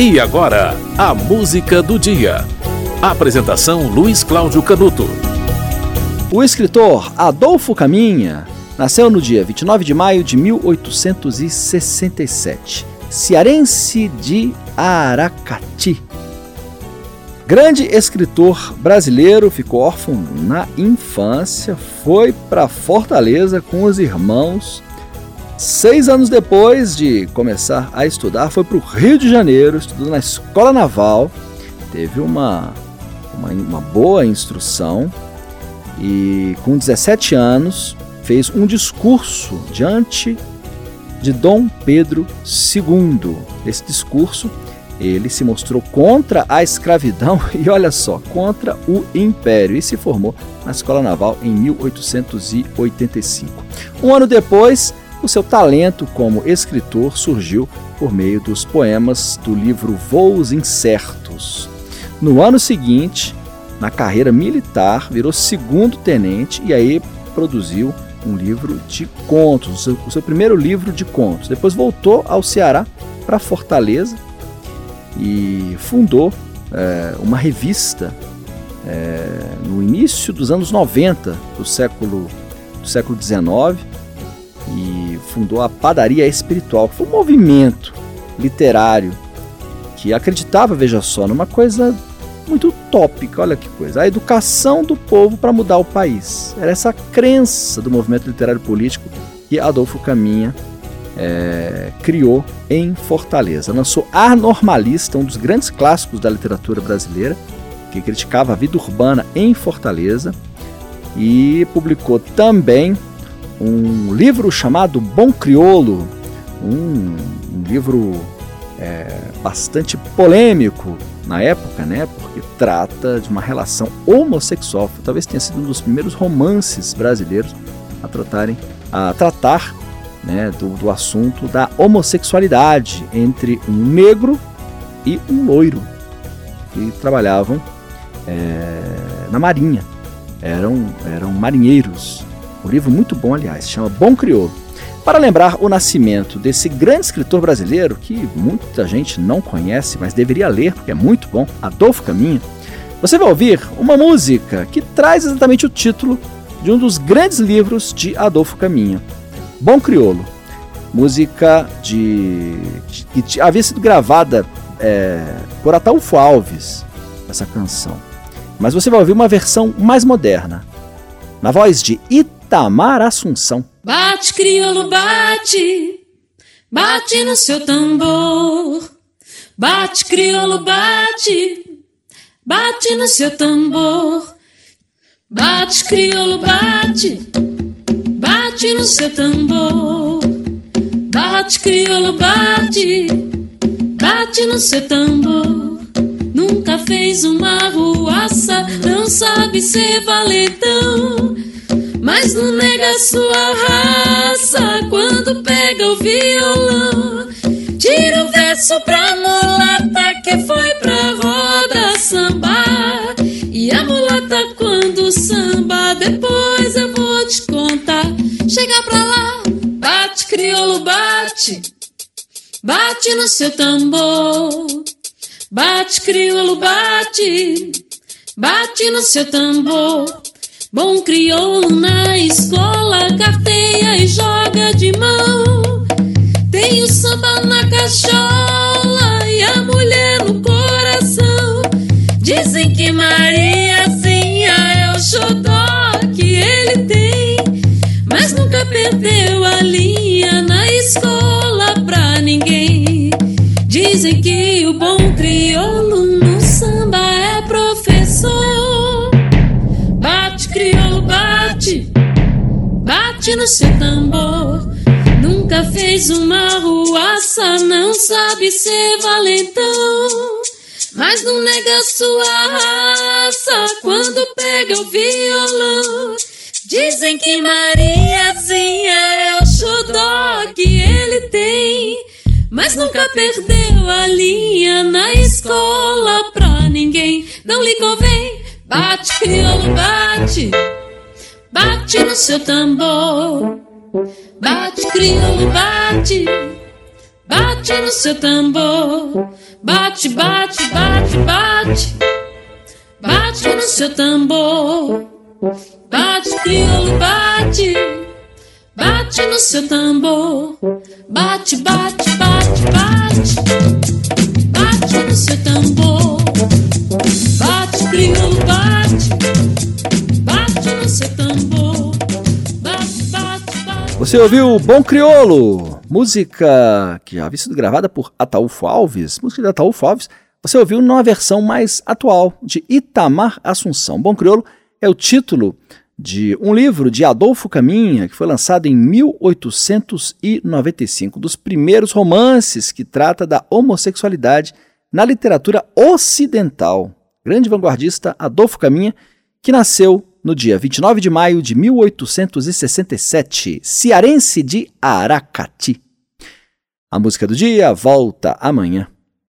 E agora, a música do dia. Apresentação Luiz Cláudio Canuto. O escritor Adolfo Caminha nasceu no dia 29 de maio de 1867, cearense de Aracati. Grande escritor brasileiro, ficou órfão na infância, foi para Fortaleza com os irmãos Seis anos depois de começar a estudar, foi para o Rio de Janeiro, estudou na Escola Naval, teve uma, uma, uma boa instrução e, com 17 anos, fez um discurso diante de Dom Pedro II. Esse discurso ele se mostrou contra a escravidão e, olha só, contra o império e se formou na Escola Naval em 1885. Um ano depois, o seu talento como escritor surgiu por meio dos poemas do livro Voos Incertos. No ano seguinte, na carreira militar, virou segundo tenente e aí produziu um livro de contos, o seu, o seu primeiro livro de contos. Depois voltou ao Ceará para Fortaleza e fundou é, uma revista é, no início dos anos 90 do século, do século XIX e fundou a Padaria Espiritual, que foi um movimento literário que acreditava, veja só, numa coisa muito utópica, olha que coisa, a educação do povo para mudar o país. Era essa crença do movimento literário político que Adolfo Caminha é, criou em Fortaleza. Lançou Ar Normalista, um dos grandes clássicos da literatura brasileira, que criticava a vida urbana em Fortaleza, e publicou também um livro chamado Bom Criolo, um, um livro é, bastante polêmico na época, né? Porque trata de uma relação homossexual. Talvez tenha sido um dos primeiros romances brasileiros a tratarem, a tratar, né, do, do assunto da homossexualidade entre um negro e um loiro que trabalhavam é, na marinha. Eram, eram marinheiros um livro muito bom, aliás, chama Bom Crioulo. Para lembrar o nascimento desse grande escritor brasileiro, que muita gente não conhece, mas deveria ler, porque é muito bom, Adolfo Caminha, você vai ouvir uma música que traz exatamente o título de um dos grandes livros de Adolfo Caminha, Bom Crioulo. Música de que havia sido gravada é, por Ataúfo Alves, essa canção. Mas você vai ouvir uma versão mais moderna, na voz de Ita Itamar Assunção. Bate, crioulo, bate, bate no seu tambor. Bate, crioulo, bate, bate no seu tambor. Bate, crioulo, bate, bate no seu tambor. Bate, crioulo, bate, bate no seu tambor. Nunca fez uma ruaça, não sabe ser valentão mas não nega sua raça quando pega o violão. Tira o verso pra mulata que foi pra roda sambar. E a mulata quando samba, depois eu vou te contar. Chega pra lá, bate crioulo, bate, bate no seu tambor. Bate crioulo, bate, bate no seu tambor. Bom crioulo na escola, carteia e joga de mão. Tem o samba na cachola e a mulher no coração. Dizem que Mariazinha é o xodó que ele tem, mas nunca perdeu a linha no seu tambor. Nunca fez uma ruaça, não sabe ser valentão. Mas não nega sua raça quando pega o violão. Dizem que Mariazinha é o xodó que ele tem. Mas nunca perdeu a linha na escola pra ninguém. Não lhe convém, bate, crioulo, bate. Bate no seu tambor, bate crioulo, bate, bate no seu tambor. Bate, bate, bate, bate. Bate no seu tambor. Bate, crioulo, bate. Bate no seu tambor. Bate, bate, bate, bate. Você ouviu Bom Criolo, música que já havia sido gravada por Ataúfo Alves, música de Ataúfo Alves, você ouviu numa versão mais atual, de Itamar Assunção. Bom Criolo é o título de um livro de Adolfo Caminha, que foi lançado em 1895, dos primeiros romances que trata da homossexualidade na literatura ocidental. Grande vanguardista Adolfo Caminha, que nasceu no dia 29 de maio de 1867, cearense de Aracati. A música do dia volta amanhã.